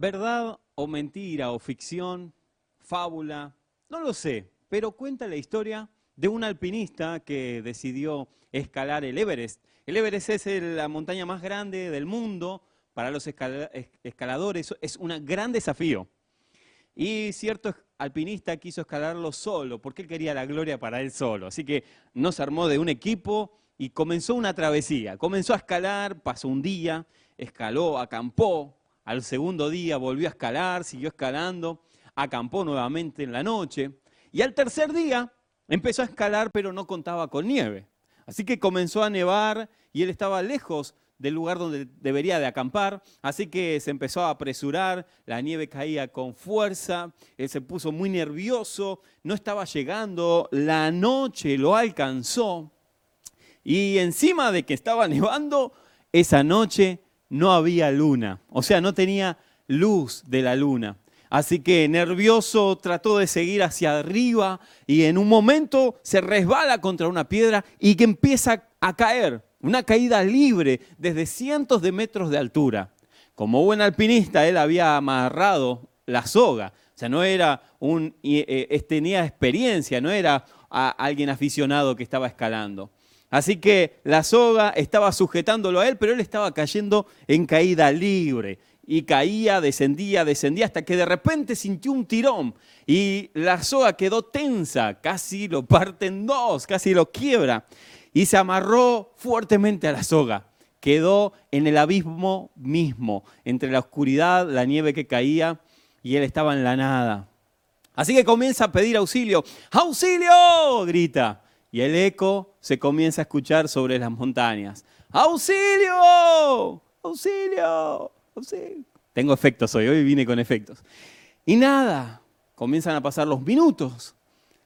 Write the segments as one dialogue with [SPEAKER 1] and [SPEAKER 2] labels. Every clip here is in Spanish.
[SPEAKER 1] ¿Verdad o mentira o ficción, fábula? No lo sé, pero cuenta la historia de un alpinista que decidió escalar el Everest. El Everest es la montaña más grande del mundo. Para los escaladores es un gran desafío. Y cierto alpinista quiso escalarlo solo, porque él quería la gloria para él solo. Así que no se armó de un equipo y comenzó una travesía. Comenzó a escalar, pasó un día, escaló, acampó, al segundo día volvió a escalar, siguió escalando, acampó nuevamente en la noche. Y al tercer día empezó a escalar, pero no contaba con nieve. Así que comenzó a nevar y él estaba lejos del lugar donde debería de acampar, así que se empezó a apresurar, la nieve caía con fuerza, él se puso muy nervioso, no estaba llegando, la noche lo alcanzó y encima de que estaba nevando, esa noche no había luna, o sea, no tenía luz de la luna. Así que nervioso trató de seguir hacia arriba y en un momento se resbala contra una piedra y que empieza a caer, una caída libre desde cientos de metros de altura. Como buen alpinista, él había amarrado la soga, o sea, no era un, eh, tenía experiencia, no era alguien aficionado que estaba escalando. Así que la soga estaba sujetándolo a él, pero él estaba cayendo en caída libre. Y caía, descendía, descendía, hasta que de repente sintió un tirón. Y la soga quedó tensa, casi lo parte en dos, casi lo quiebra. Y se amarró fuertemente a la soga. Quedó en el abismo mismo, entre la oscuridad, la nieve que caía, y él estaba en la nada. Así que comienza a pedir auxilio. ¡Auxilio! grita y el eco se comienza a escuchar sobre las montañas. ¡Auxilio! ¡Auxilio! ¡Auxilio! Tengo efectos hoy, hoy vine con efectos. Y nada, comienzan a pasar los minutos,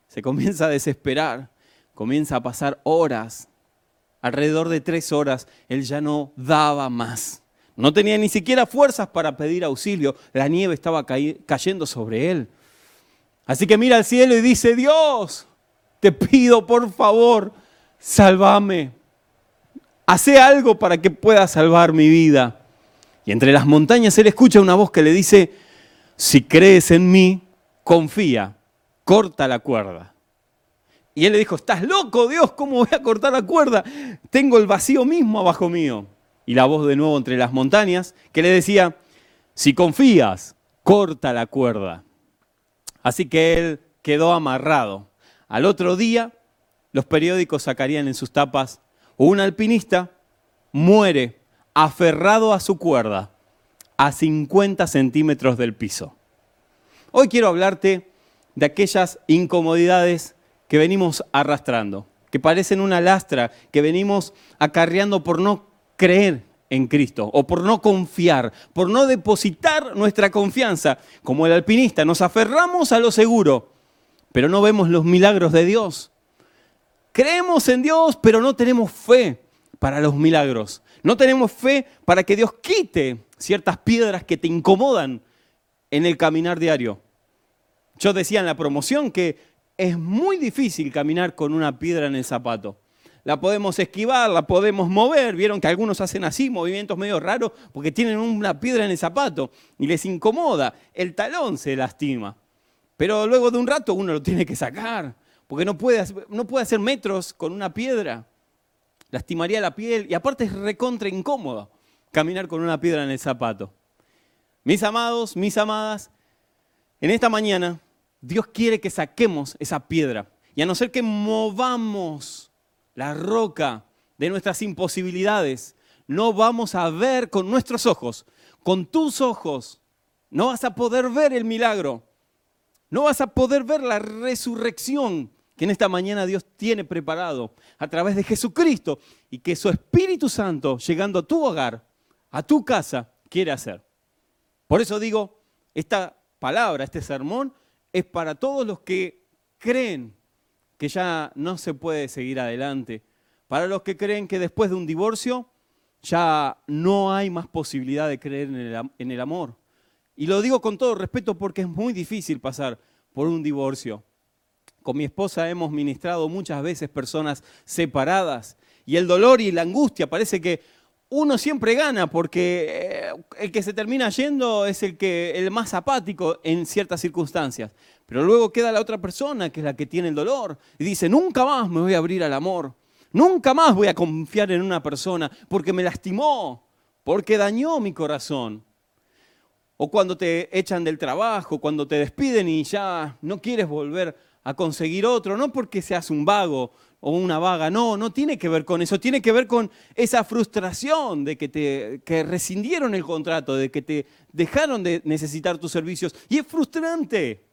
[SPEAKER 1] se comienza a desesperar, comienza a pasar horas, alrededor de tres horas, él ya no daba más. No tenía ni siquiera fuerzas para pedir auxilio, la nieve estaba cayendo sobre él. Así que mira al cielo y dice, Dios, te pido por favor, sálvame. Hace algo para que pueda salvar mi vida. Y entre las montañas él escucha una voz que le dice, si crees en mí, confía, corta la cuerda. Y él le dijo, estás loco Dios, ¿cómo voy a cortar la cuerda? Tengo el vacío mismo abajo mío. Y la voz de nuevo entre las montañas que le decía, si confías, corta la cuerda. Así que él quedó amarrado al otro día, los periódicos sacarían en sus tapas, un alpinista muere aferrado a su cuerda a 50 centímetros del piso. Hoy quiero hablarte de aquellas incomodidades que venimos arrastrando, que parecen una lastra, que venimos acarreando por no creer en Cristo o por no confiar, por no depositar nuestra confianza. Como el alpinista, nos aferramos a lo seguro pero no vemos los milagros de Dios. Creemos en Dios, pero no tenemos fe para los milagros. No tenemos fe para que Dios quite ciertas piedras que te incomodan en el caminar diario. Yo decía en la promoción que es muy difícil caminar con una piedra en el zapato. La podemos esquivar, la podemos mover. Vieron que algunos hacen así, movimientos medio raros, porque tienen una piedra en el zapato y les incomoda. El talón se lastima. Pero luego de un rato uno lo tiene que sacar, porque no puede, no puede hacer metros con una piedra. Lastimaría la piel y aparte es recontra incómodo caminar con una piedra en el zapato. Mis amados, mis amadas, en esta mañana Dios quiere que saquemos esa piedra. Y a no ser que movamos la roca de nuestras imposibilidades, no vamos a ver con nuestros ojos, con tus ojos, no vas a poder ver el milagro no vas a poder ver la resurrección que en esta mañana Dios tiene preparado a través de Jesucristo y que su Espíritu Santo, llegando a tu hogar, a tu casa, quiere hacer. Por eso digo, esta palabra, este sermón, es para todos los que creen que ya no se puede seguir adelante, para los que creen que después de un divorcio ya no hay más posibilidad de creer en el, amor y lo digo con todo respeto porque es muy difícil pasar por un divorcio. Con mi esposa hemos ministrado muchas veces personas separadas y el dolor y la angustia parece que uno siempre gana porque eh, el que se termina yendo es el, que, el más apático en ciertas circunstancias. Pero luego queda la otra persona que es la que tiene el dolor y dice, nunca más me voy a abrir al amor, nunca más voy a confiar en una persona porque me lastimó, porque dañó mi corazón. O cuando te echan del trabajo, cuando te despiden y ya no quieres volver a conseguir otro, no porque seas un vago o una vaga, no, no tiene que ver con eso, tiene que ver con esa frustración de que te que rescindieron el contrato, de que te dejaron de necesitar tus servicios. Y es frustrante.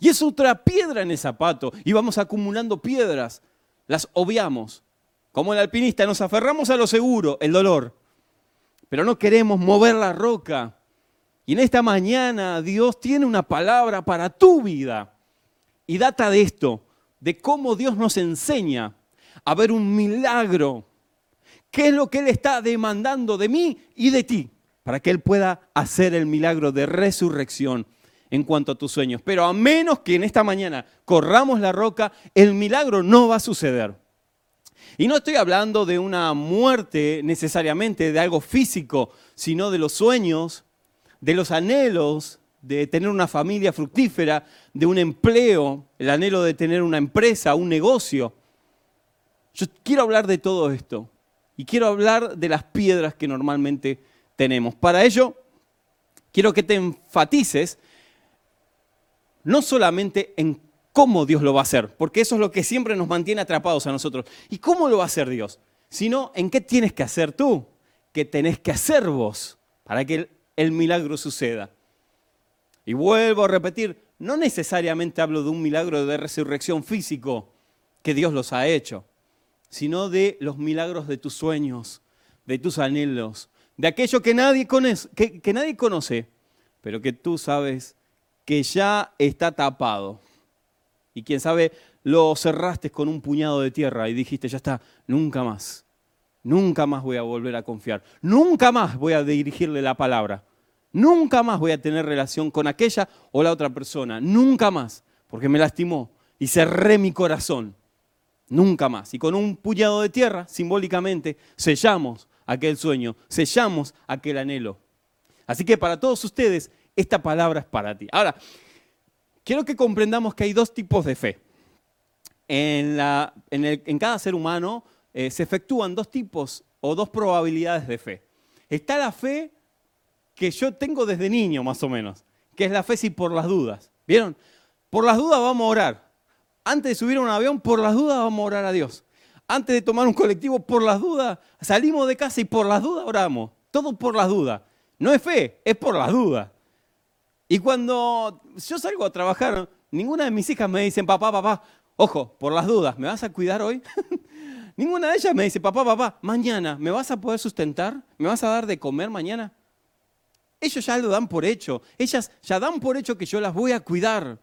[SPEAKER 1] Y es otra piedra en el zapato. Y vamos acumulando piedras, las obviamos. Como el alpinista, nos aferramos a lo seguro, el dolor. Pero no queremos mover la roca. Y en esta mañana Dios tiene una palabra para tu vida. Y data de esto de cómo Dios nos enseña a ver un milagro. ¿Qué es lo que Él está demandando de mí y de ti? Para que Él pueda hacer el milagro de resurrección en cuanto a tus sueños. Pero a menos que en esta mañana corramos la roca, el milagro no va a suceder. Y no estoy hablando de una muerte necesariamente, de algo físico, sino de los sueños, de los anhelos, de tener una familia fructífera, de un empleo, el anhelo de tener una empresa, un negocio. Yo quiero hablar de todo esto y quiero hablar de las piedras que normalmente tenemos. Para ello, quiero que te enfatices no solamente en cómo Dios lo va a hacer, porque eso es lo que siempre nos mantiene atrapados a nosotros. ¿Y cómo lo va a hacer Dios? Sino en qué tienes que hacer tú, qué tenés que hacer vos para que el milagro suceda. Y vuelvo a repetir, no necesariamente hablo de un milagro de resurrección físico que Dios los ha hecho, sino de los milagros de tus sueños, de tus anhelos, de aquello que nadie conoce, que, nadie conoce pero que tú sabes que ya está tapado. Y quién sabe, lo cerraste con un puñado de tierra y dijiste, ya está, nunca más, nunca más voy a volver a confiar, nunca más voy a dirigirle la palabra. Nunca más voy a tener relación con aquella o la otra persona. Nunca más. Porque me lastimó y cerré mi corazón. Nunca más. Y con un puñado de tierra, simbólicamente, sellamos aquel sueño, sellamos aquel anhelo. Así que para todos ustedes, esta palabra es para ti. Ahora, quiero que comprendamos que hay dos tipos de fe. En, la, en, cada ser humano eh, se efectúan dos tipos o dos probabilidades de fe. Está la fe que yo tengo desde niño más o menos, que es la fe si por las dudas. ¿Vieron? Por las dudas vamos a orar. Antes de subir a un avión, por las dudas vamos a orar a Dios. Antes de tomar un colectivo, por las dudas, salimos de casa y por las dudas oramos. Todo por las dudas. No es fe, es por las dudas. Y cuando yo salgo a trabajar, ninguna de mis hijas me dicen, papá, papá, ojo, por las dudas, ¿me vas a cuidar hoy? ninguna de ellas me dice, papá, papá, mañana, ¿me vas a poder sustentar? ¿Me vas a dar de comer mañana? Ellos ya lo dan por hecho. Ellas ya dan por hecho que yo las voy a cuidar.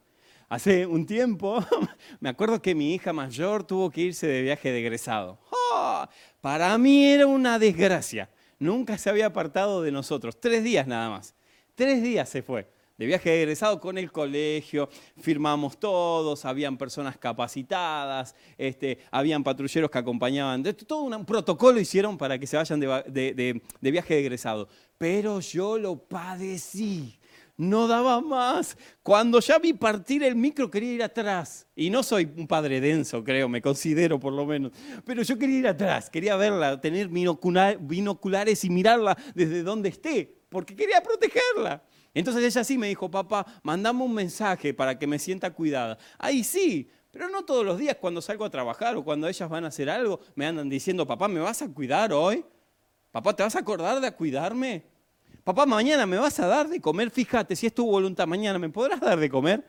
[SPEAKER 1] Hace un tiempo, me acuerdo que mi hija mayor tuvo que irse de viaje de egresado. ¡Oh! Para mí era una desgracia. Nunca se había apartado de nosotros. Tres días nada más. Tres días se fue de viaje de egresado con el colegio, firmamos todos, habían personas capacitadas, este, habían patrulleros que acompañaban, todo un protocolo hicieron para que se vayan de, de viaje de egresado. Pero yo lo padecí, no daba más. Cuando ya vi partir el micro quería ir atrás. Y no soy un padre denso, creo, me considero por lo menos. Pero yo quería ir atrás, quería verla, tener binoculares y mirarla desde donde esté, porque quería protegerla. Entonces ella sí me dijo, papá, mandame un mensaje para que me sienta cuidada. Ahí sí, pero no todos los días cuando salgo a trabajar o cuando ellas van a hacer algo, me andan diciendo, papá, ¿me vas a cuidar hoy? Papá, ¿te vas a acordar de cuidarme? Papá, mañana me vas a dar de comer, fíjate, si es tu voluntad, mañana me podrás dar de comer.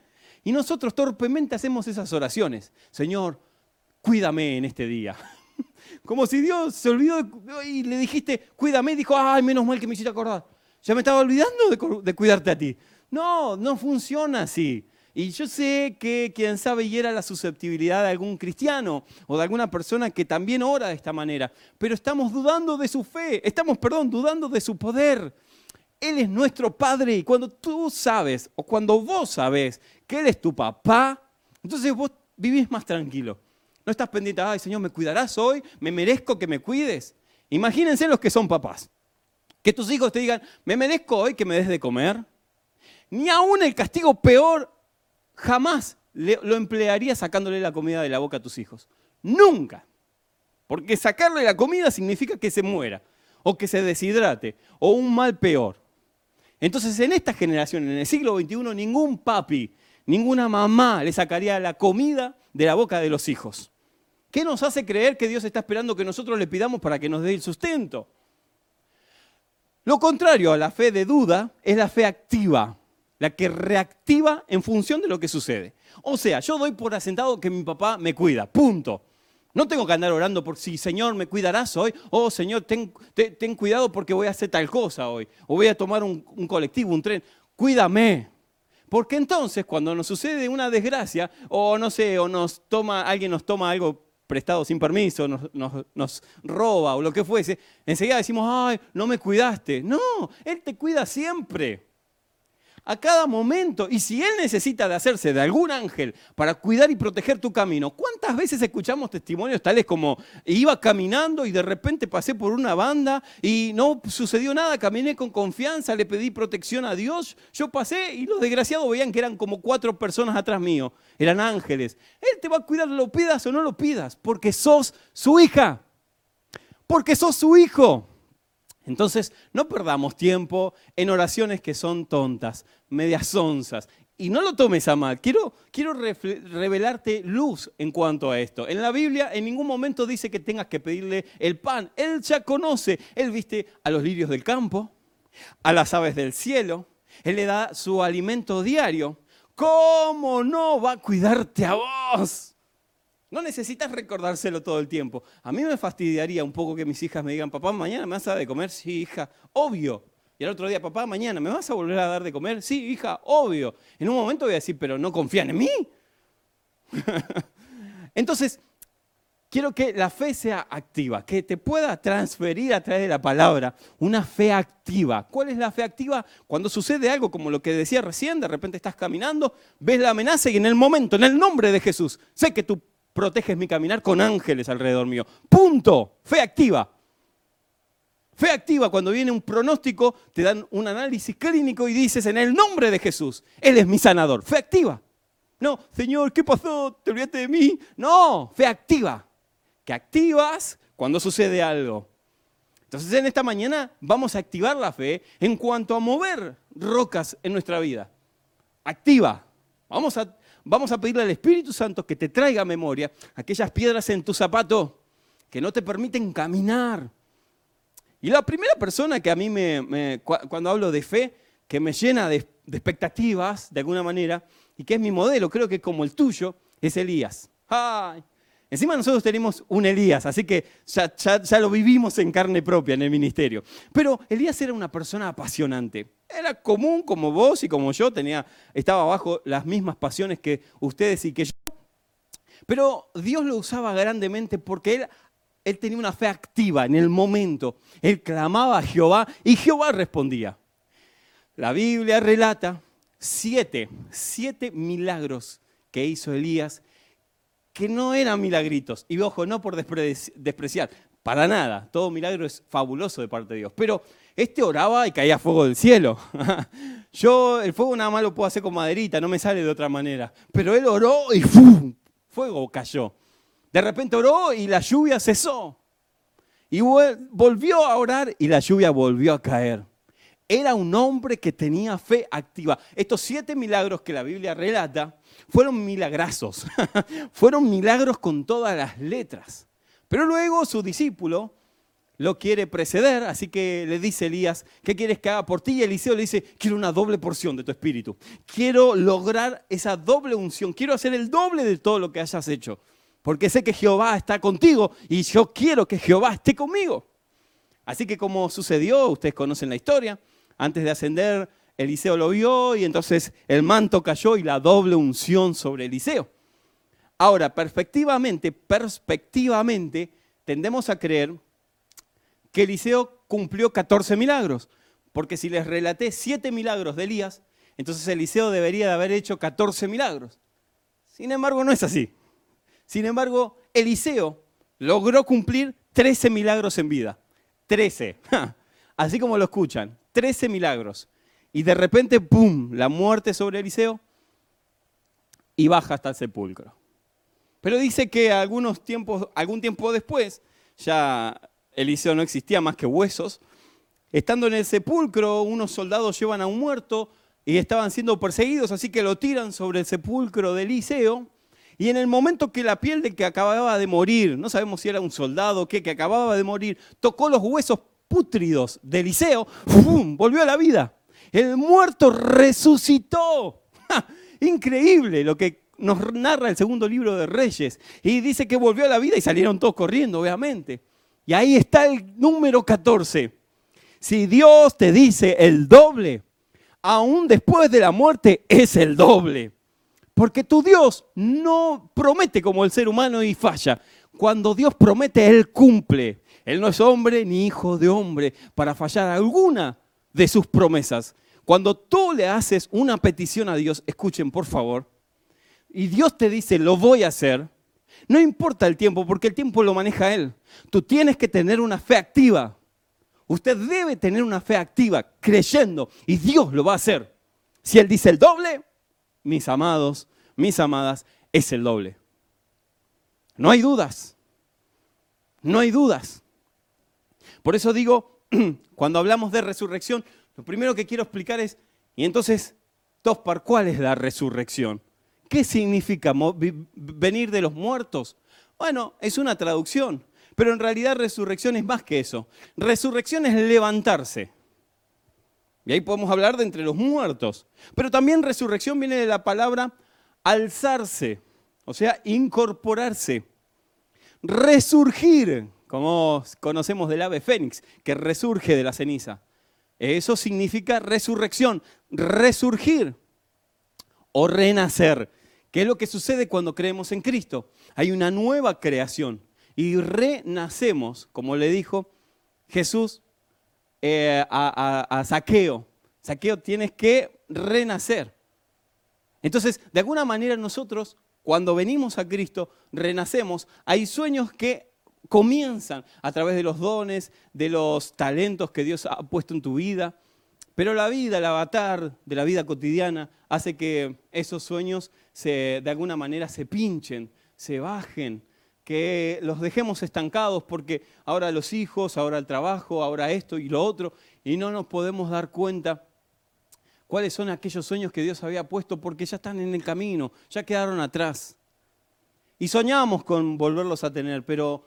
[SPEAKER 1] Y nosotros torpemente hacemos esas oraciones. Señor, cuídame en este día. Como si Dios se olvidó y le dijiste, cuídame, dijo, ay, menos mal que me hiciste acordar. Ya me estaba olvidando de, cuidarte a ti. No, no funciona así. Y yo sé que quien sabe hiera la susceptibilidad de algún cristiano o de alguna persona que también ora de esta manera, pero estamos dudando de su fe, estamos, perdón, dudando de su poder. Él es nuestro Padre y cuando tú sabes o cuando vos sabes que Él es tu papá, entonces vos vivís más tranquilo. No estás pendiente, ay Señor, ¿me cuidarás hoy? ¿Me merezco que me cuides? Imagínense los que son papás. Que tus hijos te digan, me merezco hoy que me des de comer. Ni aún el castigo peor jamás lo emplearía sacándole la comida de la boca a tus hijos. Nunca. Porque sacarle la comida significa que se muera, o que se deshidrate, o un mal peor. Entonces en esta generación, en el siglo XXI, ningún papi, ninguna mamá le sacaría la comida de la boca de los hijos. ¿Qué nos hace creer que Dios está esperando que nosotros le pidamos para que nos dé el sustento? Lo contrario a la fe de duda es la fe activa, la que reactiva en función de lo que sucede. O sea, yo doy por asentado que mi papá me cuida, punto. No tengo que andar orando por si, Señor, me cuidarás hoy. Oh, Señor, ten, cuidado porque voy a hacer tal cosa hoy. O voy a tomar un, colectivo, un tren. Cuídame. Porque entonces, cuando nos sucede una desgracia, o no sé, o nos toma, alguien nos toma algo prestado sin permiso, nos, roba o lo que fuese, enseguida decimos, ay, no me cuidaste. No, Él te cuida siempre a cada momento. Y si Él necesita de hacerse de algún ángel para cuidar y proteger tu camino, ¿cuántas veces escuchamos testimonios tales como iba caminando y de repente pasé por una banda y no sucedió nada, caminé con confianza, le pedí protección a Dios, yo pasé y los desgraciados veían que eran como cuatro personas atrás mío, eran ángeles. Él te va a cuidar, lo pidas o no lo pidas, porque sos su hija, porque sos su hijo. Entonces, no perdamos tiempo en oraciones que son tontas, medias onzas. Y no lo tomes a mal. Quiero, quiero revelarte luz en cuanto a esto. En la Biblia en ningún momento dice que tengas que pedirle el pan. Él ya conoce. Él viste a los lirios del campo, a las aves del cielo. Él le da su alimento diario. ¿Cómo no va a cuidarte a vos? No necesitas recordárselo todo el tiempo. A mí me fastidiaría un poco que mis hijas me digan, papá, mañana me vas a dar de comer. Sí, hija, obvio. Y al otro día, papá, mañana me vas a volver a dar de comer. Sí, hija, obvio. En un momento voy a decir, pero no confían en mí. Entonces, quiero que la fe sea activa, que te pueda transferir a través de la palabra una fe activa. ¿Cuál es la fe activa? Cuando sucede algo como lo que decía recién, de repente estás caminando, ves la amenaza y en el momento, en el nombre de Jesús, sé que tú proteges mi caminar con ángeles alrededor mío. Punto. Fe activa. Fe activa, cuando viene un pronóstico, te dan un análisis clínico y dices, en el nombre de Jesús, Él es mi sanador. Fe activa. No, Señor, ¿qué pasó? ¿Te olvidaste de mí? No, fe activa. Que activas cuando sucede algo. Entonces en esta mañana vamos a activar la fe en cuanto a mover rocas en nuestra vida. Activa. Vamos a vamos a pedirle al Espíritu Santo que te traiga a memoria aquellas piedras en tu zapato que no te permiten caminar. Y la primera persona que a mí me, cuando hablo de fe, que me llena de, expectativas de alguna manera, y que es mi modelo, creo que como el tuyo, es Elías. Encima nosotros tenemos un Elías, así que ya, lo vivimos en carne propia en el ministerio. Pero Elías era una persona apasionante. Era común como vos y como yo, tenía, estaba bajo las mismas pasiones que ustedes y que yo. Pero Dios lo usaba grandemente porque él, él tenía una fe activa en el momento. Él clamaba a Jehová y Jehová respondía. La Biblia relata siete, siete milagros que hizo Elías que no eran milagritos. Y ojo, no por despreciar, para nada. Todo milagro es fabuloso de parte de Dios. Pero este oraba y caía fuego del cielo. Yo el fuego nada más lo puedo hacer con maderita, no me sale de otra manera. Pero él oró y fuego cayó. De repente oró y la lluvia cesó. Y volvió a orar y la lluvia volvió a caer. Era un hombre que tenía fe activa. Estos siete milagros que la Biblia relata fueron milagrazos, fueron milagros con todas las letras. Pero luego su discípulo lo quiere preceder, así que le dice Elías, ¿qué quieres que haga por ti? Y Eliseo le dice, quiero una doble porción de tu espíritu. Quiero lograr esa doble unción, quiero hacer el doble de todo lo que hayas hecho, porque sé que Jehová está contigo y yo quiero que Jehová esté conmigo. Así que como sucedió, ustedes conocen la historia, antes de ascender Eliseo lo vio y entonces el manto cayó y la doble unción sobre Eliseo. Ahora, perspectivamente, perspectivamente, tendemos a creer que Eliseo cumplió 14 milagros, porque si les relaté 7 milagros de Elías, entonces Eliseo debería de haber hecho 14 milagros. Sin embargo, no es así. Sin embargo, Eliseo logró cumplir 13 milagros en vida. Trece. Así como lo escuchan, trece milagros. Y de repente, ¡pum!, la muerte sobre Eliseo y baja hasta el sepulcro. Pero dice que algunos tiempos, algún tiempo después, ya Eliseo no existía más que huesos, estando en el sepulcro, unos soldados llevan a un muerto y estaban siendo perseguidos, así que lo tiran sobre el sepulcro de Eliseo. Y en el momento que la piel de que acababa de morir, no sabemos si era un soldado o qué, que acababa de morir, tocó los huesos pútridos de Eliseo, ¡fum! volvió a la vida. El muerto resucitó. Increíble lo que nos narra el segundo libro de Reyes. Y dice que volvió a la vida y salieron todos corriendo, obviamente. Y ahí está el número 14. Si Dios te dice el doble, aún después de la muerte es el doble. Porque tu Dios no promete como el ser humano y falla. Cuando Dios promete, Él cumple. Él no es hombre ni hijo de hombre para fallar alguna de sus promesas. Cuando tú le haces una petición a Dios, escuchen por favor, y Dios te dice, lo voy a hacer, no importa el tiempo, porque el tiempo lo maneja Él. Tú tienes que tener una fe activa. Usted debe tener una fe activa, creyendo, y Dios lo va a hacer. Si Él dice el doble, mis amados, mis amadas, es el doble. No hay dudas. No hay dudas. Por eso digo, cuando hablamos de resurrección, lo primero que quiero explicar es, y entonces, Tospar, ¿cuál es la resurrección? ¿Qué significa venir de los muertos? Bueno, es una traducción, pero en realidad resurrección es más que eso. Resurrección es levantarse. Y ahí podemos hablar de entre los muertos. Pero también resurrección viene de la palabra alzarse, o sea, incorporarse. Resurgir, como conocemos del ave fénix, que resurge de la ceniza. Eso significa resurrección, resurgir o renacer. ¿Qué es lo que sucede cuando creemos en Cristo? Hay una nueva creación y renacemos, como le dijo Jesús eh, a, a Saqueo. Saqueo, tienes que renacer. Entonces, de alguna manera nosotros, cuando venimos a Cristo, renacemos. Hay sueños que comienzan a través de los dones, de los talentos que Dios ha puesto en tu vida. Pero la vida, el avatar de la vida cotidiana, hace que esos sueños se, de alguna manera se pinchen, se bajen, que los dejemos estancados porque ahora los hijos, ahora el trabajo, ahora esto y lo otro, y no nos podemos dar cuenta cuáles son aquellos sueños que Dios había puesto porque ya están en el camino, ya quedaron atrás. Y soñamos con volverlos a tener, pero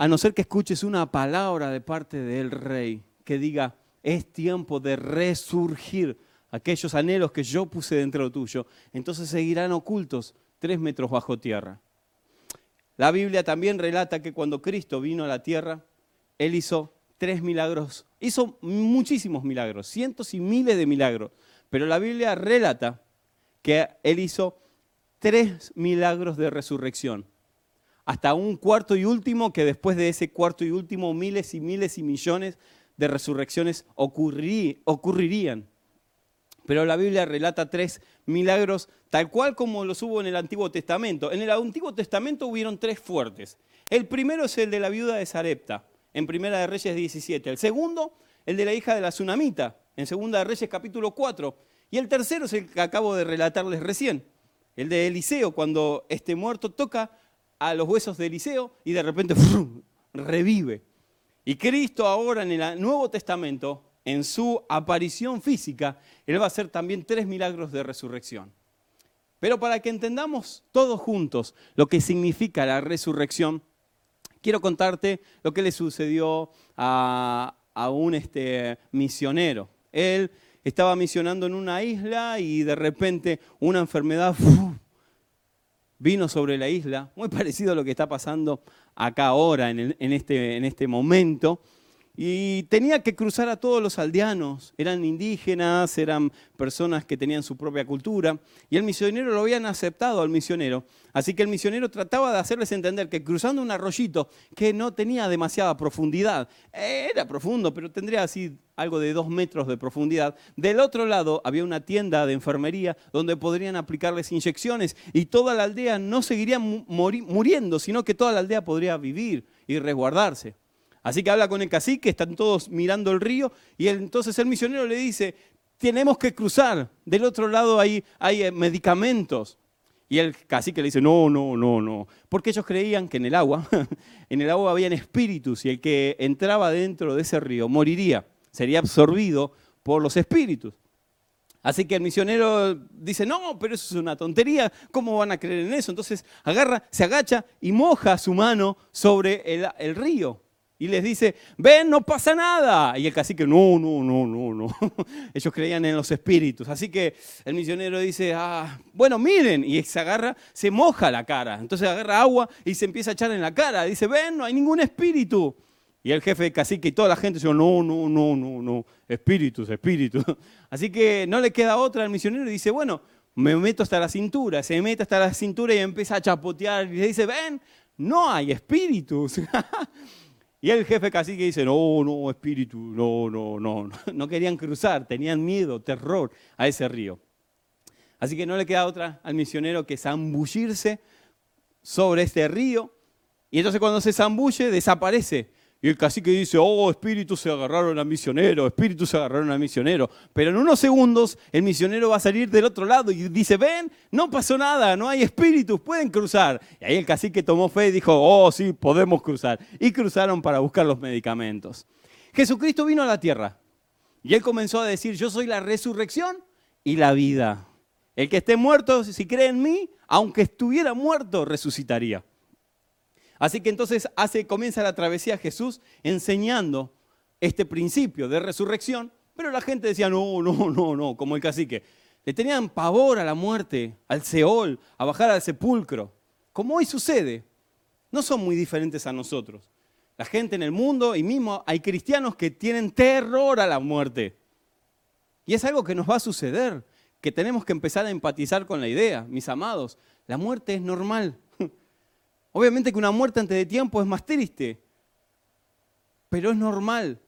[SPEAKER 1] a no ser que escuches una palabra de parte del rey que diga, es tiempo de resurgir aquellos anhelos que yo puse dentro tuyo, entonces seguirán ocultos tres metros bajo tierra. La Biblia también relata que cuando Cristo vino a la tierra, Él hizo tres milagros, hizo muchísimos milagros, cientos y miles de milagros, pero la Biblia relata que Él hizo tres milagros de resurrección hasta un cuarto y último, que después de ese cuarto y último miles y miles y millones de resurrecciones ocurrirían. Pero la Biblia relata tres milagros tal cual como los hubo en el Antiguo Testamento. En el Antiguo Testamento hubieron tres fuertes. El primero es el de la viuda de Sarepta, en Primera de Reyes 17. El segundo, el de la hija de la Tsunamita, en Segunda de Reyes capítulo 4. Y el tercero es el que acabo de relatarles recién, el de Eliseo, cuando este muerto toca a los huesos de Eliseo y de repente revive. Y Cristo ahora en el Nuevo Testamento, en su aparición física, Él va a hacer también tres milagros de resurrección. Pero para que entendamos todos juntos lo que significa la resurrección, quiero contarte lo que le sucedió a, un este, misionero. Él estaba misionando en una isla y de repente una enfermedad vino sobre la isla, muy parecido a lo que está pasando acá ahora, en, este, en este momento, y tenía que cruzar a todos los aldeanos, eran indígenas, eran personas que tenían su propia cultura, y el misionero lo habían aceptado al misionero. Así que el misionero trataba de hacerles entender que cruzando un arroyito que no tenía demasiada profundidad, era profundo, pero tendría así algo de dos metros de profundidad, del otro lado había una tienda de enfermería donde podrían aplicarles inyecciones y toda la aldea no seguiría muriendo, sino que toda la aldea podría vivir y resguardarse. Así que habla con el cacique, están todos mirando el río y entonces el misionero le dice, tenemos que cruzar, del otro lado hay, eh, medicamentos. Y el cacique le dice, no, no, no, no, porque ellos creían que en el agua, en el agua habían espíritus y el que entraba dentro de ese río moriría, sería absorbido por los espíritus. Así que el misionero dice, no, pero eso es una tontería, ¿cómo van a creer en eso? Entonces agarra, se agacha y moja su mano sobre el, río. Y les dice, ven, no pasa nada. Y el cacique, no, no, no, no, no. Ellos creían en los espíritus. Así que el misionero dice, ah, bueno, miren. Y se agarra, se moja la cara. Entonces agarra agua y se empieza a echar en la cara. Dice, ven, no hay ningún espíritu. Y el jefe de cacique y toda la gente dice, no, no, no, no, no, espíritus, espíritus. Así que no le queda otra al misionero y dice, bueno, me meto hasta la cintura. Se mete hasta la cintura y empieza a chapotear y le dice, ven, no hay espíritus. y el jefe cacique dice, no, no, espíritu, no, no, no. No querían cruzar, tenían miedo, terror a ese río. Así que no le queda otra al misionero que zambullirse sobre este río. Y entonces cuando se zambulle, desaparece y el cacique dice, oh, espíritus se agarraron a misionero, espíritus se agarraron a misionero. Pero en unos segundos el misionero va a salir del otro lado y dice, ven, no pasó nada, no hay espíritus, pueden cruzar. Y ahí el cacique tomó fe y dijo, oh, sí, podemos cruzar. Y cruzaron para buscar los medicamentos. Jesucristo vino a la tierra y él comenzó a decir, yo soy la resurrección y la vida. El que esté muerto, si cree en mí, aunque estuviera muerto, resucitaría. Así que entonces comienza la travesía Jesús enseñando este principio de resurrección, pero la gente decía, no, no, no, no, como el cacique. Le tenían pavor a la muerte, al Seol, a bajar al sepulcro. Como hoy sucede, no son muy diferentes a nosotros. La gente en el mundo y mismo hay cristianos que tienen terror a la muerte. Y es algo que nos va a suceder, que tenemos que empezar a empatizar con la idea, mis amados. La muerte es normal. Obviamente que una muerte antes de tiempo es más triste, pero es normal.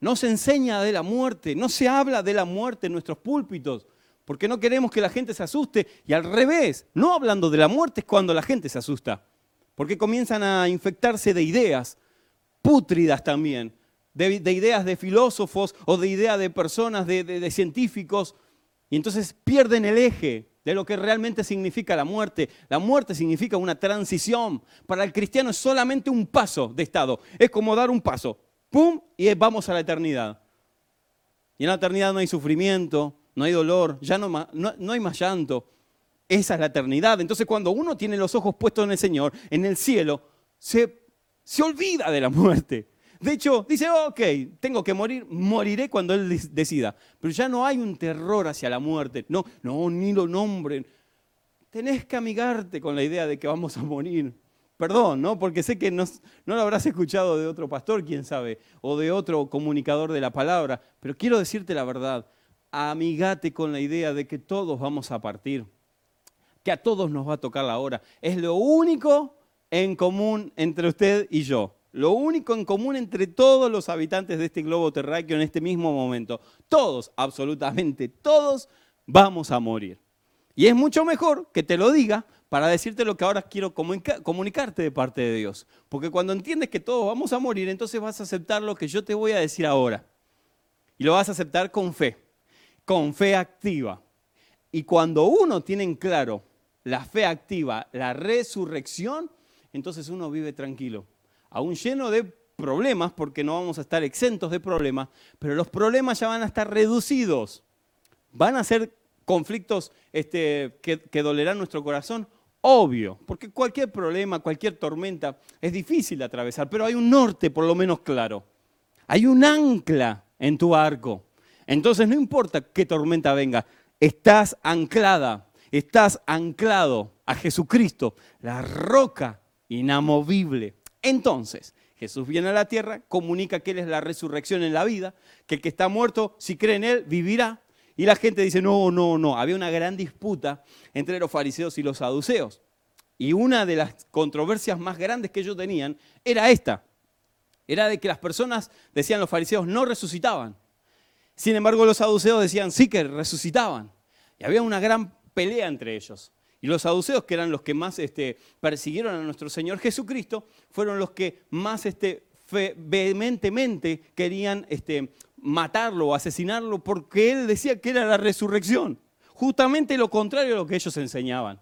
[SPEAKER 1] No se enseña de la muerte, no se habla de la muerte en nuestros púlpitos, porque no queremos que la gente se asuste. Y al revés, no hablando de la muerte es cuando la gente se asusta, porque comienzan a infectarse de ideas pútridas también, de, ideas de filósofos o de ideas de personas, de científicos, y entonces pierden el eje de lo que realmente significa la muerte. La muerte significa una transición. Para el cristiano es solamente un paso de estado. Es como dar un paso. ¡Pum! Y vamos a la eternidad. Y en la eternidad no hay sufrimiento, no hay dolor, ya no, no, hay más llanto. Esa es la eternidad. Entonces cuando uno tiene los ojos puestos en el Señor, en el cielo, se, se olvida de la muerte. De hecho, dice, ok, tengo que morir, moriré cuando Él decida. Pero ya no hay un terror hacia la muerte. No, no, ni lo nombren. Tenés que amigarte con la idea de que vamos a morir. Perdón, ¿no? Porque sé que no, no lo habrás escuchado de otro pastor, quién sabe, o de otro comunicador de la palabra. Pero quiero decirte la verdad. Amigate con la idea de que todos vamos a partir. Que a todos nos va a tocar la hora. Es lo único en común entre usted y yo lo único en común entre todos los habitantes de este globo terráqueo en este mismo momento. Todos, absolutamente todos, vamos a morir. Y es mucho mejor que te lo diga para decirte lo que ahora quiero comunicarte de parte de Dios. Porque cuando entiendes que todos vamos a morir, entonces vas a aceptar lo que yo te voy a decir ahora. Y lo vas a aceptar con fe, con fe activa. Y cuando uno tiene en claro la fe activa, la resurrección, entonces uno vive tranquilo aún lleno de problemas, porque no vamos a estar exentos de problemas, pero los problemas ya van a estar reducidos. ¿Van a ser conflictos este, que, dolerán nuestro corazón? Obvio, porque cualquier problema, cualquier tormenta es difícil de atravesar, pero hay un norte por lo menos claro. Hay un ancla en tu arco. Entonces no importa qué tormenta venga, estás anclada, estás anclado a Jesucristo, la roca inamovible. Entonces, Jesús viene a la tierra, comunica que Él es la resurrección en la vida, que el que está muerto, si cree en Él, vivirá. Y la gente dice, no, no, no. Había una gran disputa entre los fariseos y los saduceos. Y una de las controversias más grandes que ellos tenían era esta. Era de que las personas, decían los fariseos, no resucitaban. Sin embargo, los saduceos decían, sí que resucitaban. Y había una gran pelea entre ellos. Y los saduceos, que eran los que más este, persiguieron a nuestro Señor Jesucristo, fueron los que más este, vehementemente querían este, matarlo o asesinarlo porque él decía que era la resurrección. Justamente lo contrario a lo que ellos enseñaban.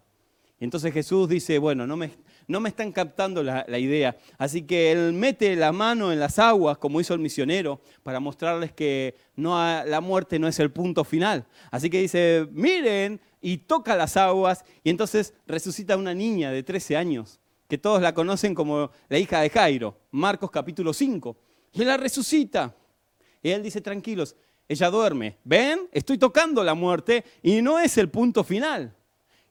[SPEAKER 1] Entonces Jesús dice, bueno, no me, no me están captando la, idea. Así que él mete la mano en las aguas, como hizo el misionero, para mostrarles que no, la muerte no es el punto final. Así que dice, miren, y toca las aguas, y entonces resucita una niña de 13 años, que todos la conocen como la hija de Jairo, Marcos capítulo 5. Y la resucita. Y él dice, tranquilos, ella duerme. ¿Ven? Estoy tocando la muerte y no es el punto final.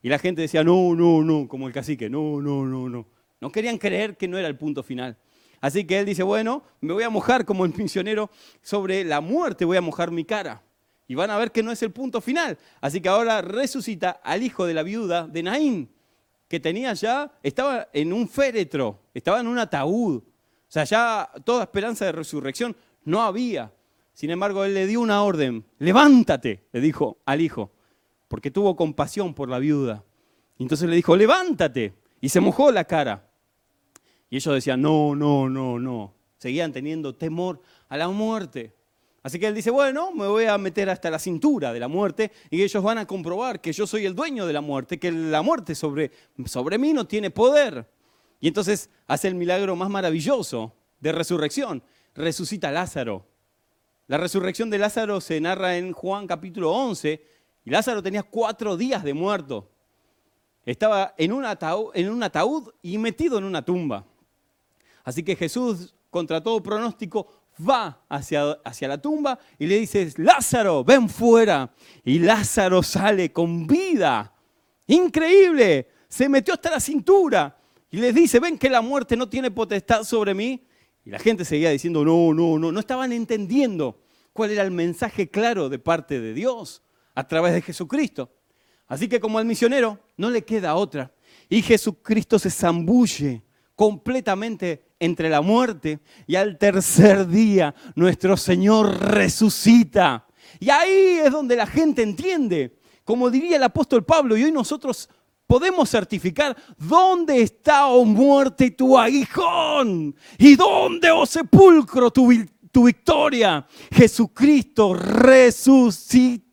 [SPEAKER 1] Y la gente decía, no, no, no, como el cacique, no, no, no, no. No querían creer que no era el punto final. Así que él dice, bueno, me voy a mojar como el misionero sobre la muerte, voy a mojar mi cara. Y van a ver que no es el punto final. Así que ahora resucita al hijo de la viuda de Naín, que tenía ya, estaba en un féretro, estaba en un ataúd. O sea, ya toda esperanza de resurrección no había. Sin embargo, él le dio una orden, levántate, le dijo al hijo porque tuvo compasión por la viuda. Y entonces le dijo, levántate. Y se mojó la cara. Y ellos decían, no, no, no, no. Seguían teniendo temor a la muerte. Así que él dice, bueno, me voy a meter hasta la cintura de la muerte y ellos van a comprobar que yo soy el dueño de la muerte, que la muerte sobre, sobre mí no tiene poder. Y entonces hace el milagro más maravilloso de resurrección. Resucita Lázaro. La resurrección de Lázaro se narra en Juan capítulo 11 y Lázaro tenía cuatro días de muerto. Estaba en un, ataúd, y metido en una tumba. Así que Jesús, contra todo pronóstico, va hacia, hacia la tumba y le dice, Lázaro, ven fuera. Y Lázaro sale con vida. Increíble. Se metió hasta la cintura. Y les dice, ven que la muerte no tiene potestad sobre mí. Y la gente seguía diciendo, no, no, no. No estaban entendiendo cuál era el mensaje claro de parte de Dios a través de Jesucristo. Así que como al misionero no le queda otra. Y Jesucristo se zambulle completamente entre la muerte y al tercer día nuestro Señor resucita. Y ahí es donde la gente entiende, como diría el apóstol Pablo, y hoy nosotros podemos certificar, ¿dónde está, oh muerte, tu aguijón? ¿Y dónde, oh sepulcro, tu, tu victoria? Jesucristo resucitó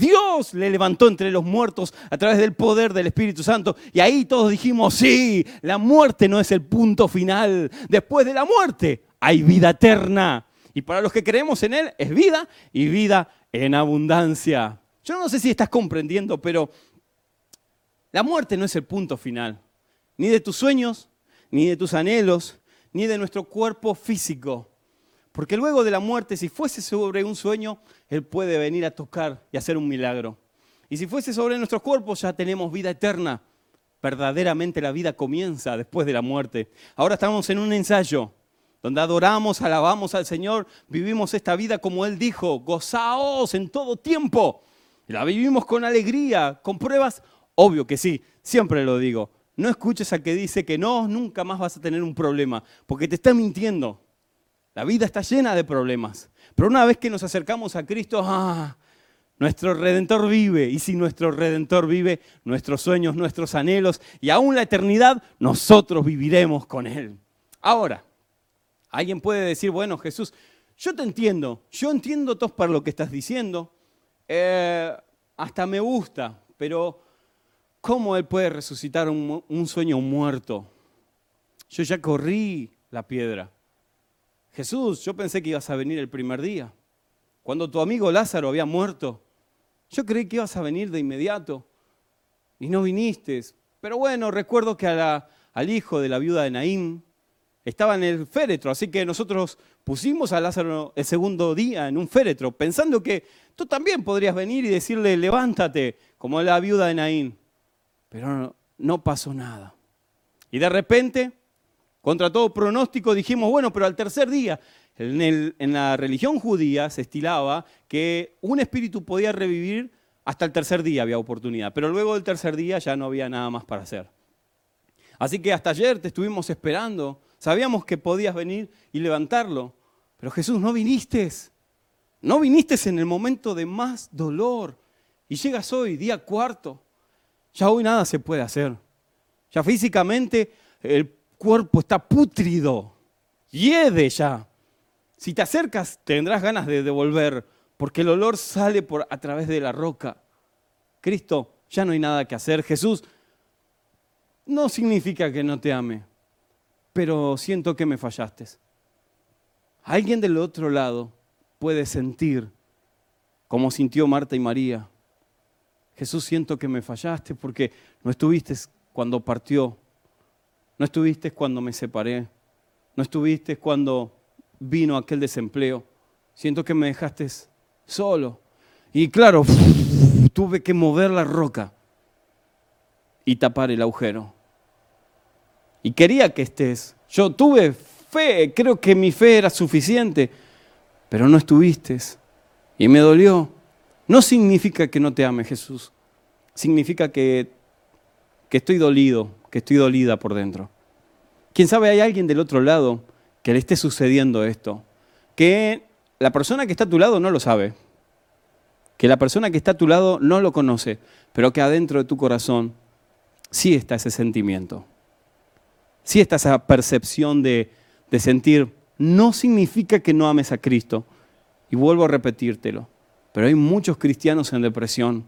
[SPEAKER 1] Dios le levantó entre los muertos a través del poder del Espíritu Santo. Y ahí todos dijimos, sí, la muerte no es el punto final. Después de la muerte hay vida eterna. Y para los que creemos en Él es vida y vida en abundancia. Yo no sé si estás comprendiendo, pero la muerte no es el punto final. Ni de tus sueños, ni de tus anhelos, ni de nuestro cuerpo físico. Porque luego de la muerte, si fuese sobre un sueño, Él puede venir a tocar y hacer un milagro. Y si fuese sobre nuestros cuerpos, ya tenemos vida eterna. Verdaderamente la vida comienza después de la muerte. Ahora estamos en un ensayo donde adoramos, alabamos al Señor, vivimos esta vida como Él dijo, gozaos en todo tiempo. La vivimos con alegría, con pruebas, obvio que sí, siempre lo digo. No escuches a que dice que no, nunca más vas a tener un problema, porque te está mintiendo. La vida está llena de problemas. Pero una vez que nos acercamos a Cristo, ah, nuestro Redentor vive. Y si nuestro Redentor vive, nuestros sueños, nuestros anhelos y aún la eternidad, nosotros viviremos con Él. Ahora, alguien puede decir, bueno, Jesús, yo te entiendo, yo entiendo todo para lo que estás diciendo, eh, hasta me gusta, pero ¿cómo Él puede resucitar un sueño muerto? Yo ya corrí la piedra. Jesús, yo pensé que ibas a venir el primer día. Cuando tu amigo Lázaro había muerto, yo creí que ibas a venir de inmediato y no viniste. Pero bueno, recuerdo que al hijo de la viuda de Naín estaba en el féretro, así que nosotros pusimos a Lázaro el segundo día en un féretro, pensando que tú también podrías venir y decirle, levántate, como la viuda de Naín. Pero no, no pasó nada. Y de repente contra todo pronóstico dijimos, bueno, pero al tercer día, en, la religión judía se estilaba que un espíritu podía revivir hasta el tercer día había oportunidad, pero luego del tercer día ya no había nada más para hacer. Así que hasta ayer te estuvimos esperando, sabíamos que podías venir y levantarlo, pero Jesús, no viniste, no viniste en el momento de más dolor y llegas hoy, día cuarto, ya hoy nada se puede hacer. Ya físicamente el cuerpo está pútrido. hiede ya. Si te acercas, tendrás ganas de devolver, porque el olor sale por a través de la roca. Cristo, ya no hay nada que hacer. Jesús no significa que no te ame, pero siento que me fallaste. Alguien del otro lado puede sentir como sintió Marta y María. Jesús, siento que me fallaste porque no estuviste cuando partió, no estuviste cuando me separé, no estuviste cuando vino aquel desempleo. Siento que me dejaste solo. Y claro, tuve que mover la roca y tapar el agujero. Y quería que estés. Yo tuve fe, creo que mi fe era suficiente, pero no estuviste. Y me dolió. No significa que no te ame Jesús. Significa que, que estoy dolido, que estoy dolida por dentro. Quién sabe, hay alguien del otro lado que le esté sucediendo esto. Que la persona que está a tu lado no lo sabe. Que la persona que está a tu lado no lo conoce, pero que adentro de tu corazón sí está ese sentimiento. Sí está esa percepción de, de sentir, no significa que no ames a Cristo. Y vuelvo a repetírtelo. Pero hay muchos cristianos en depresión,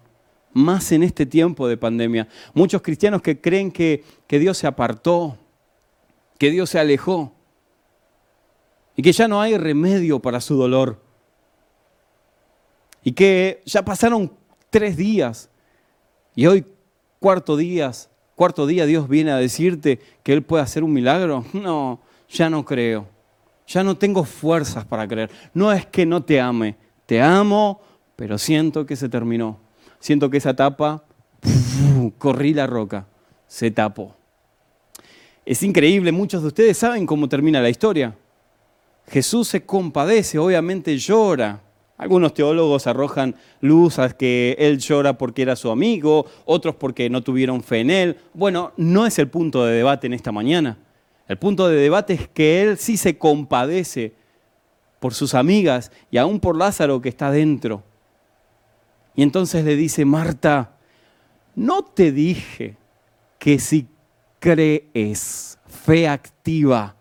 [SPEAKER 1] más en este tiempo de pandemia. Muchos cristianos que creen que, que Dios se apartó, que Dios se alejó y que ya no hay remedio para su dolor. Y que ya pasaron tres días y hoy cuarto cuarto día Dios viene a decirte que Él puede hacer un milagro. No, ya no creo. Ya no tengo fuerzas para creer. No es que no te ame, te amo, pero siento que se terminó. Siento que esa etapa, corrí la roca, se tapó. Es increíble, muchos de ustedes saben cómo termina la historia. Jesús se compadece, obviamente llora. Algunos teólogos arrojan luz a que él llora porque era su amigo, otros porque no tuvieron fe en él. Bueno, no es el punto de debate en esta mañana. El punto de debate es que él sí se compadece por sus amigas y aún por Lázaro que está dentro. Y entonces le dice, Marta, no te dije que si crees, fe activa,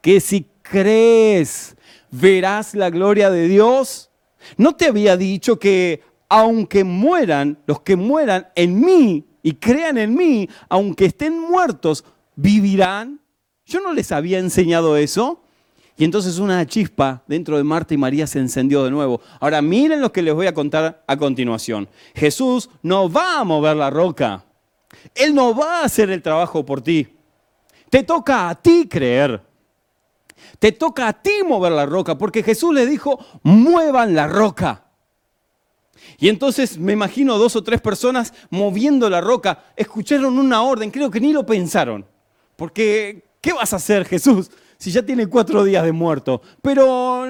[SPEAKER 1] que si crees, verás la gloria de Dios. ¿No te había dicho que aunque mueran, los que mueran en mí y crean en mí, aunque estén muertos, vivirán? Yo no les había enseñado eso. Y entonces una chispa dentro de Marta y María se encendió de nuevo. Ahora miren lo que les voy a contar a continuación. Jesús no va a mover la roca. Él no va a hacer el trabajo por ti. Te toca a ti creer. Te toca a ti mover la roca, porque Jesús le dijo, muevan la roca. Y entonces me imagino dos o tres personas moviendo la roca, escucharon una orden, creo que ni lo pensaron. Porque, ¿qué vas a hacer Jesús si ya tiene cuatro días de muerto? Pero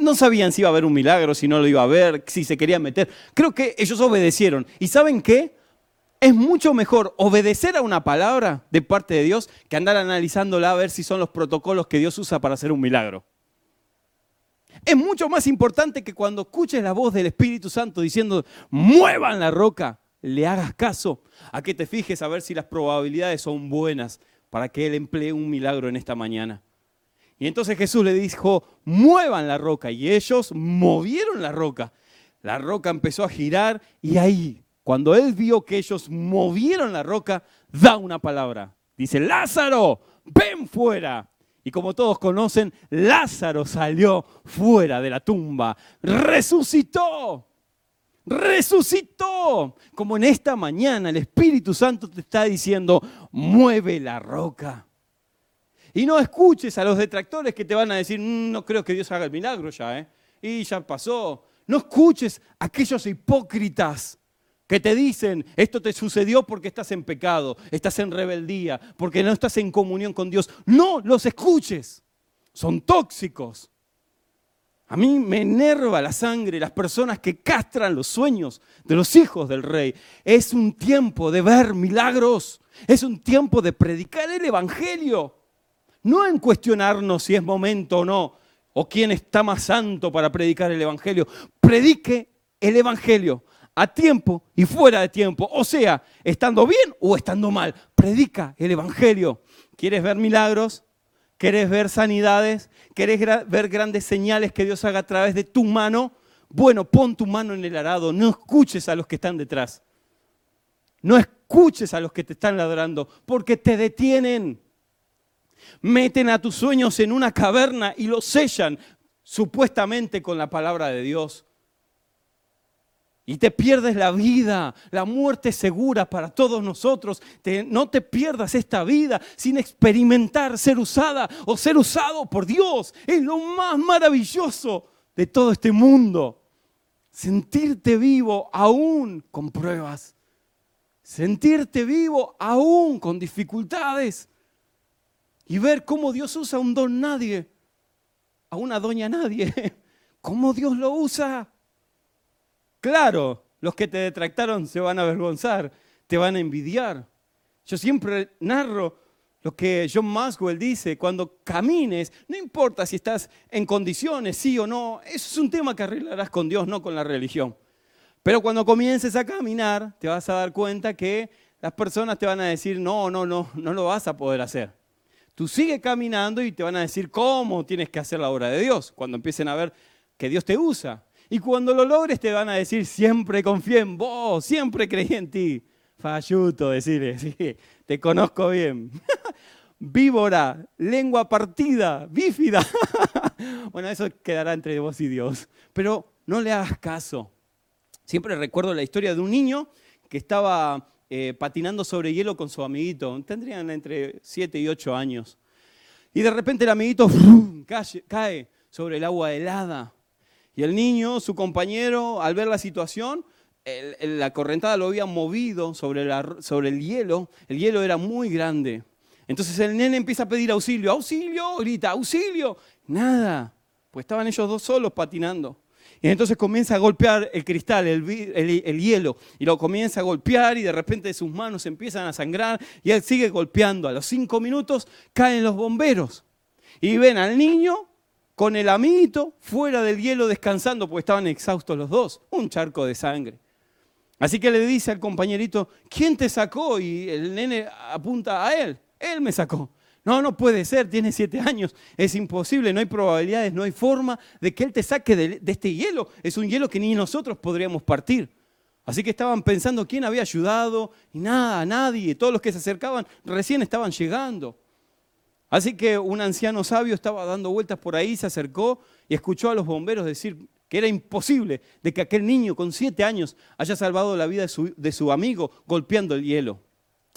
[SPEAKER 1] no sabían si iba a haber un milagro, si no lo iba a ver, si se querían meter. Creo que ellos obedecieron. ¿Y saben qué? Es mucho mejor obedecer a una palabra de parte de Dios que andar analizándola a ver si son los protocolos que Dios usa para hacer un milagro. Es mucho más importante que cuando escuches la voz del Espíritu Santo diciendo, muevan la roca, le hagas caso, a que te fijes a ver si las probabilidades son buenas para que Él emplee un milagro en esta mañana. Y entonces Jesús le dijo, muevan la roca. Y ellos movieron la roca. La roca empezó a girar y ahí cuando él vio que ellos movieron la roca, da una palabra. Dice, Lázaro, ven fuera. Y como todos conocen, Lázaro salió fuera de la tumba, resucitó, resucitó. Como en esta mañana el Espíritu Santo te está diciendo, mueve la roca. Y no escuches a los detractores que te van a decir, mm, no creo que Dios haga el milagro ya, ¿eh? Y ya pasó. No escuches a aquellos hipócritas que te dicen, esto te sucedió porque estás en pecado, estás en rebeldía, porque no estás en comunión con Dios. No los escuches, son tóxicos. A mí me enerva la sangre las personas que castran los sueños de los hijos del rey. Es un tiempo de ver milagros, es un tiempo de predicar el Evangelio. No en cuestionarnos si es momento o no, o quién está más santo para predicar el Evangelio. Predique el Evangelio a tiempo y fuera de tiempo, o sea, estando bien o estando mal. Predica el Evangelio. ¿Quieres ver milagros? ¿Querés ver sanidades? ¿Querés ver grandes señales que Dios haga a través de tu mano? Bueno, pon tu mano en el arado, no escuches a los que están detrás. No escuches a los que te están ladrando, porque te detienen. Meten a tus sueños en una caverna y los sellan supuestamente con la palabra de Dios. Y te pierdes la vida, la muerte segura para todos nosotros. no te pierdas esta vida sin experimentar ser usada o ser usado por Dios. Es lo más maravilloso de todo este mundo. Sentirte vivo aún con pruebas. Sentirte vivo aún con dificultades. Y ver cómo Dios usa un don nadie, a una doña nadie. Cómo Dios lo usa. Claro, los que te detractaron se van a avergonzar, te van a envidiar. Yo siempre narro lo que John Maxwell dice, cuando camines, no importa si estás en condiciones, sí o no, eso es un tema que arreglarás con Dios, no con la religión. Pero cuando comiences a caminar, te vas a dar cuenta que las personas te van a decir, no, no, no, no lo vas a poder hacer. Tú sigue caminando y te van a decir cómo tienes que hacer la obra de Dios, cuando empiecen a ver que Dios te usa. Y cuando lo logres te van a decir, siempre confié en vos, siempre creí en ti. Falluto, decirle, sí, te conozco bien. Víbora, lengua partida, bífida. bueno, eso quedará entre vos y Dios. Pero no le hagas caso. Siempre recuerdo la historia de un niño que estaba eh, patinando sobre hielo con su amiguito. Tendrían entre 7 y 8 años. Y de repente el amiguito cae sobre el agua helada. Y el niño, su compañero, al ver la situación, la correntada lo había movido sobre, sobre el hielo. El hielo era muy grande. Entonces el nene empieza a pedir auxilio. ¡Auxilio! Grita, ¡auxilio! Nada. Pues estaban ellos dos solos patinando. Y entonces comienza a golpear el cristal, el, el, hielo, y lo comienza a golpear y de repente sus manos empiezan a sangrar y él sigue golpeando. A los cinco minutos caen los bomberos y ven al niño con el amiguito fuera del hielo descansando porque estaban exhaustos los dos, un charco de sangre. Así que le dice al compañerito, ¿quién te sacó? Y el nene apunta a él, él me sacó. No, no puede ser, tiene siete años, es imposible, no hay probabilidades, no hay forma de que él te saque de, de este hielo. Es un hielo que ni nosotros podríamos partir. Así que estaban pensando quién había ayudado y nada, nadie, todos los que se acercaban recién estaban llegando. Así que un anciano sabio estaba dando vueltas por ahí, se acercó y escuchó a los bomberos decir que era imposible de que aquel niño con siete años haya salvado la vida de su, amigo golpeando el hielo.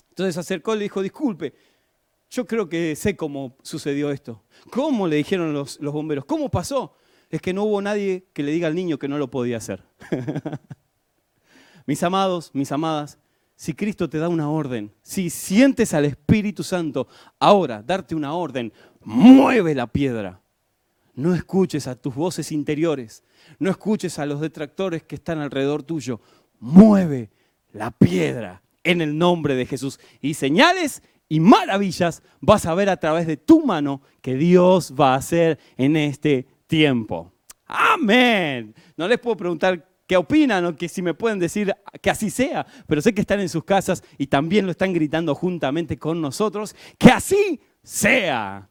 [SPEAKER 1] Entonces se acercó y le dijo, disculpe, yo creo que sé cómo sucedió esto. ¿Cómo le dijeron los, bomberos? ¿Cómo pasó? Es que no hubo nadie que le diga al niño que no lo podía hacer. mis amados, mis amadas, si Cristo te da una orden, si sientes al Espíritu Santo ahora darte una orden, mueve la piedra. No escuches a tus voces interiores, no escuches a los detractores que están alrededor tuyo. Mueve la piedra en el nombre de Jesús. Y señales y maravillas vas a ver a través de tu mano que Dios va a hacer en este tiempo. Amén. No les puedo preguntar qué opinan o que si me pueden decir que así sea, pero sé que están en sus casas y también lo están gritando juntamente con nosotros, que así sea.